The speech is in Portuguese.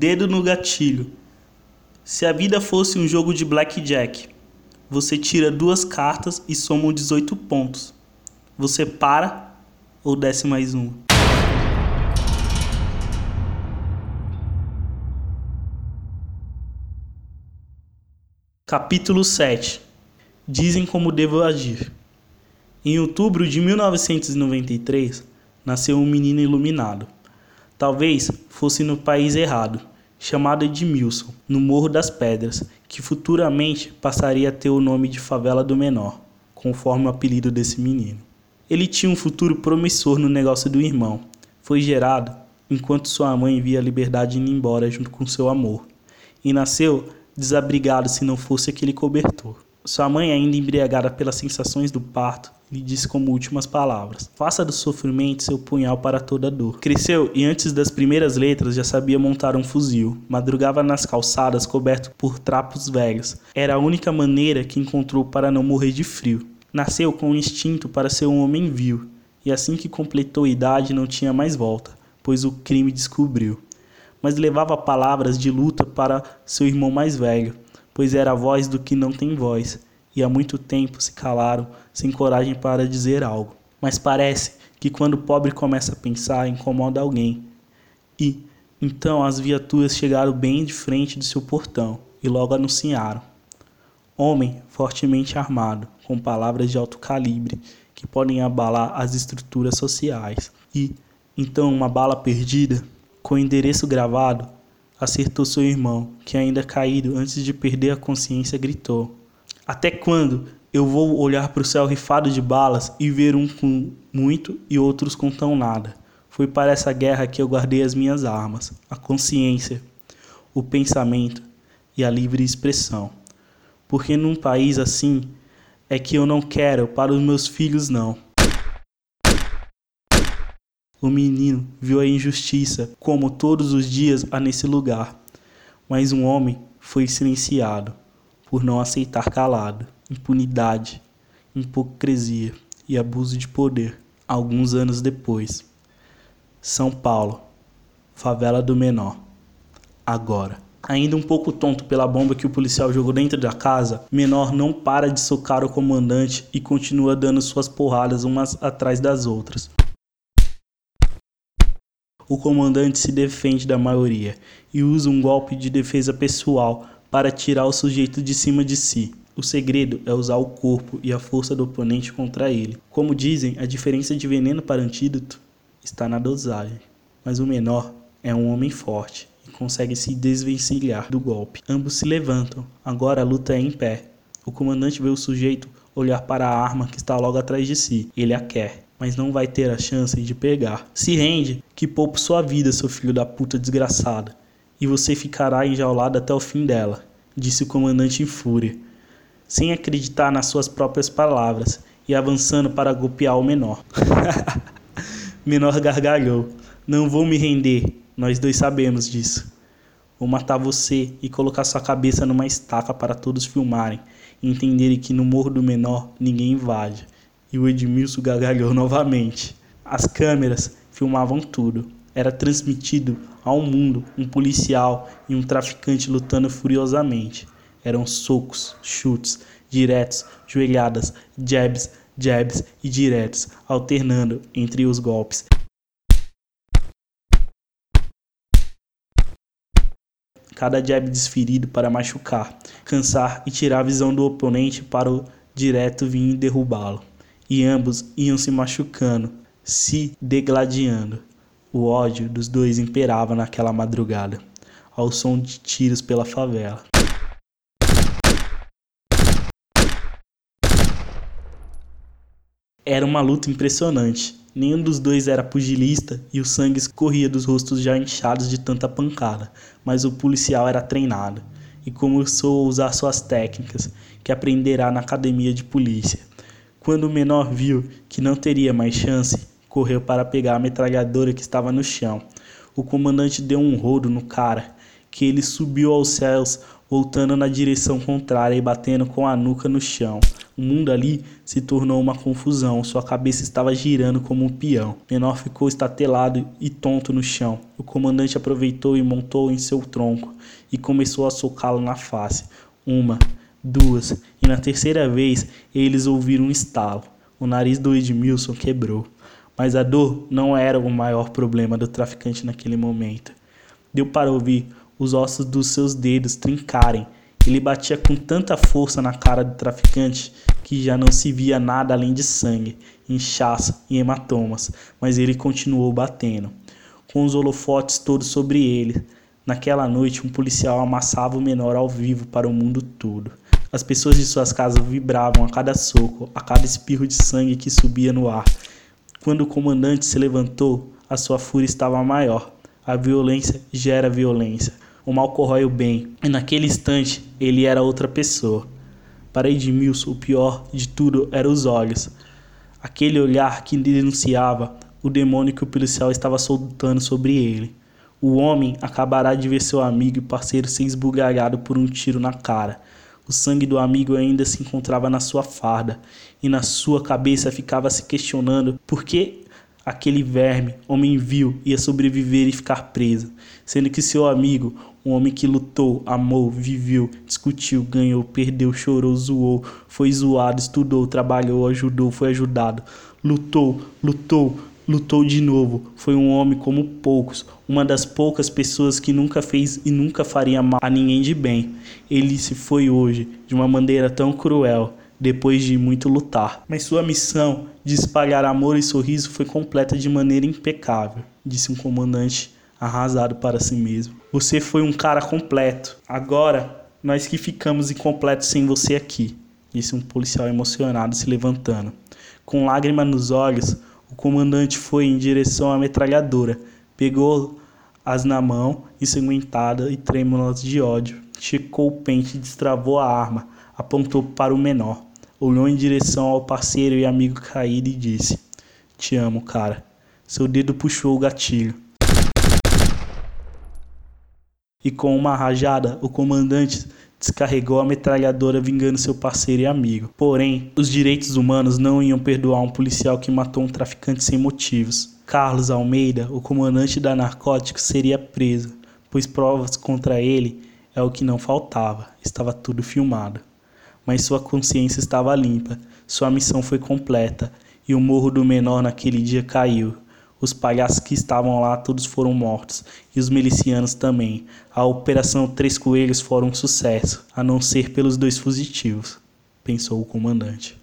Dedo no gatilho. Se a vida fosse um jogo de blackjack, você tira duas cartas e soma 18 pontos. Você para ou desce mais uma? Capítulo 7 Dizem como devo agir. Em outubro de 1993, nasceu um menino iluminado. Talvez fosse no país errado, chamado Edmilson, no Morro das Pedras, que futuramente passaria a ter o nome de Favela do Menor, conforme o apelido desse menino. Ele tinha um futuro promissor no negócio do irmão. Foi gerado enquanto sua mãe via a liberdade indo embora junto com seu amor, e nasceu desabrigado se não fosse aquele cobertor. Sua mãe, ainda embriagada pelas sensações do parto, lhe disse como últimas palavras: Faça do sofrimento seu punhal para toda dor. Cresceu e antes das primeiras letras já sabia montar um fuzil. Madrugava nas calçadas coberto por trapos velhos. Era a única maneira que encontrou para não morrer de frio. Nasceu com um instinto para ser um homem vil, e assim que completou a idade não tinha mais volta, pois o crime descobriu. Mas levava palavras de luta para seu irmão mais velho pois era a voz do que não tem voz, e há muito tempo se calaram, sem coragem para dizer algo. Mas parece que quando o pobre começa a pensar, incomoda alguém. E então as viaturas chegaram bem de frente do seu portão e logo anunciaram: Homem fortemente armado, com palavras de alto calibre que podem abalar as estruturas sociais. E então uma bala perdida, com endereço gravado, acertou seu irmão, que ainda caído antes de perder a consciência gritou: Até quando eu vou olhar para o céu rifado de balas e ver um com muito e outros com tão nada? Foi para essa guerra que eu guardei as minhas armas, a consciência, o pensamento e a livre expressão. Porque num país assim é que eu não quero para os meus filhos não. O menino viu a injustiça, como todos os dias há nesse lugar. Mas um homem foi silenciado por não aceitar calado. Impunidade, hipocrisia e abuso de poder. Alguns anos depois. São Paulo, favela do menor. Agora. Ainda um pouco tonto pela bomba que o policial jogou dentro da casa, Menor não para de socar o comandante e continua dando suas porradas umas atrás das outras o comandante se defende da maioria e usa um golpe de defesa pessoal para tirar o sujeito de cima de si. O segredo é usar o corpo e a força do oponente contra ele. Como dizem, a diferença de veneno para antídoto está na dosagem. Mas o menor é um homem forte e consegue se desvencilhar do golpe. Ambos se levantam. Agora a luta é em pé. O comandante vê o sujeito olhar para a arma que está logo atrás de si. Ele a quer mas não vai ter a chance de pegar. Se rende, que poupo sua vida, seu filho da puta desgraçado, e você ficará enjaulado até o fim dela, disse o comandante em fúria, sem acreditar nas suas próprias palavras e avançando para golpear o menor. menor gargalhou. Não vou me render, nós dois sabemos disso. Vou matar você e colocar sua cabeça numa estaca para todos filmarem e entenderem que no Morro do Menor ninguém invade e o Edmilson gargalhou novamente. As câmeras filmavam tudo. Era transmitido ao mundo um policial e um traficante lutando furiosamente. Eram socos, chutes, diretos, joelhadas, jabs, jabs e diretos, alternando entre os golpes. Cada jab desferido para machucar, cansar e tirar a visão do oponente para o direto vir derrubá-lo e ambos iam se machucando, se degladiando. O ódio dos dois imperava naquela madrugada, ao som de tiros pela favela. Era uma luta impressionante. Nenhum dos dois era pugilista e o sangue escorria dos rostos já inchados de tanta pancada, mas o policial era treinado e começou a usar suas técnicas que aprenderá na academia de polícia. Quando o menor viu que não teria mais chance, correu para pegar a metralhadora que estava no chão. O comandante deu um rodo no cara, que ele subiu aos céus, voltando na direção contrária e batendo com a nuca no chão. O mundo ali se tornou uma confusão, sua cabeça estava girando como um peão. Menor ficou estatelado e tonto no chão. O comandante aproveitou e montou em seu tronco e começou a socá-lo na face. Uma, duas, e na terceira vez eles ouviram um estalo. O nariz do Edmilson quebrou. Mas a dor não era o maior problema do traficante naquele momento. Deu para ouvir os ossos dos seus dedos trincarem ele batia com tanta força na cara do traficante que já não se via nada além de sangue, inchaço e hematomas, mas ele continuou batendo, com os holofotes todos sobre ele. Naquela noite, um policial amassava o menor ao vivo para o mundo todo. As pessoas de suas casas vibravam a cada soco, a cada espirro de sangue que subia no ar. Quando o comandante se levantou, a sua fúria estava maior. A violência gera violência o mal corrói o bem, e naquele instante ele era outra pessoa. Para Edmilson, o pior de tudo eram os olhos. Aquele olhar que denunciava o demônio que o policial estava soltando sobre ele. O homem acabará de ver seu amigo e parceiro ser esbugalhado por um tiro na cara. O sangue do amigo ainda se encontrava na sua farda, e na sua cabeça ficava se questionando por que aquele verme, homem vil, ia sobreviver e ficar preso, sendo que seu amigo, um homem que lutou, amou, viveu, discutiu, ganhou, perdeu, chorou, zoou, foi zoado, estudou, trabalhou, ajudou, foi ajudado, lutou, lutou, lutou de novo. Foi um homem como poucos, uma das poucas pessoas que nunca fez e nunca faria mal a ninguém de bem. Ele se foi hoje de uma maneira tão cruel, depois de muito lutar. Mas sua missão de espalhar amor e sorriso foi completa de maneira impecável, disse um comandante arrasado para si mesmo. Você foi um cara completo. Agora, nós que ficamos incompletos sem você aqui, disse um policial emocionado se levantando. Com lágrima nos olhos, comandante foi em direção à metralhadora, pegou-as na mão, ensanguentada e trêmulas de ódio. Checou o pente e destravou a arma, apontou para o menor olhou em direção ao parceiro e amigo caído e disse: Te amo, cara. Seu dedo puxou o gatilho. E com uma rajada, o comandante descarregou a metralhadora vingando seu parceiro e amigo. Porém, os direitos humanos não iam perdoar um policial que matou um traficante sem motivos. Carlos Almeida, o comandante da narcóticos, seria preso, pois provas contra ele é o que não faltava. Estava tudo filmado mas sua consciência estava limpa, sua missão foi completa, e o morro do menor naquele dia caiu. Os palhaços que estavam lá todos foram mortos, e os milicianos também. A Operação Três Coelhos foi um sucesso, a não ser pelos dois fugitivos, pensou o comandante.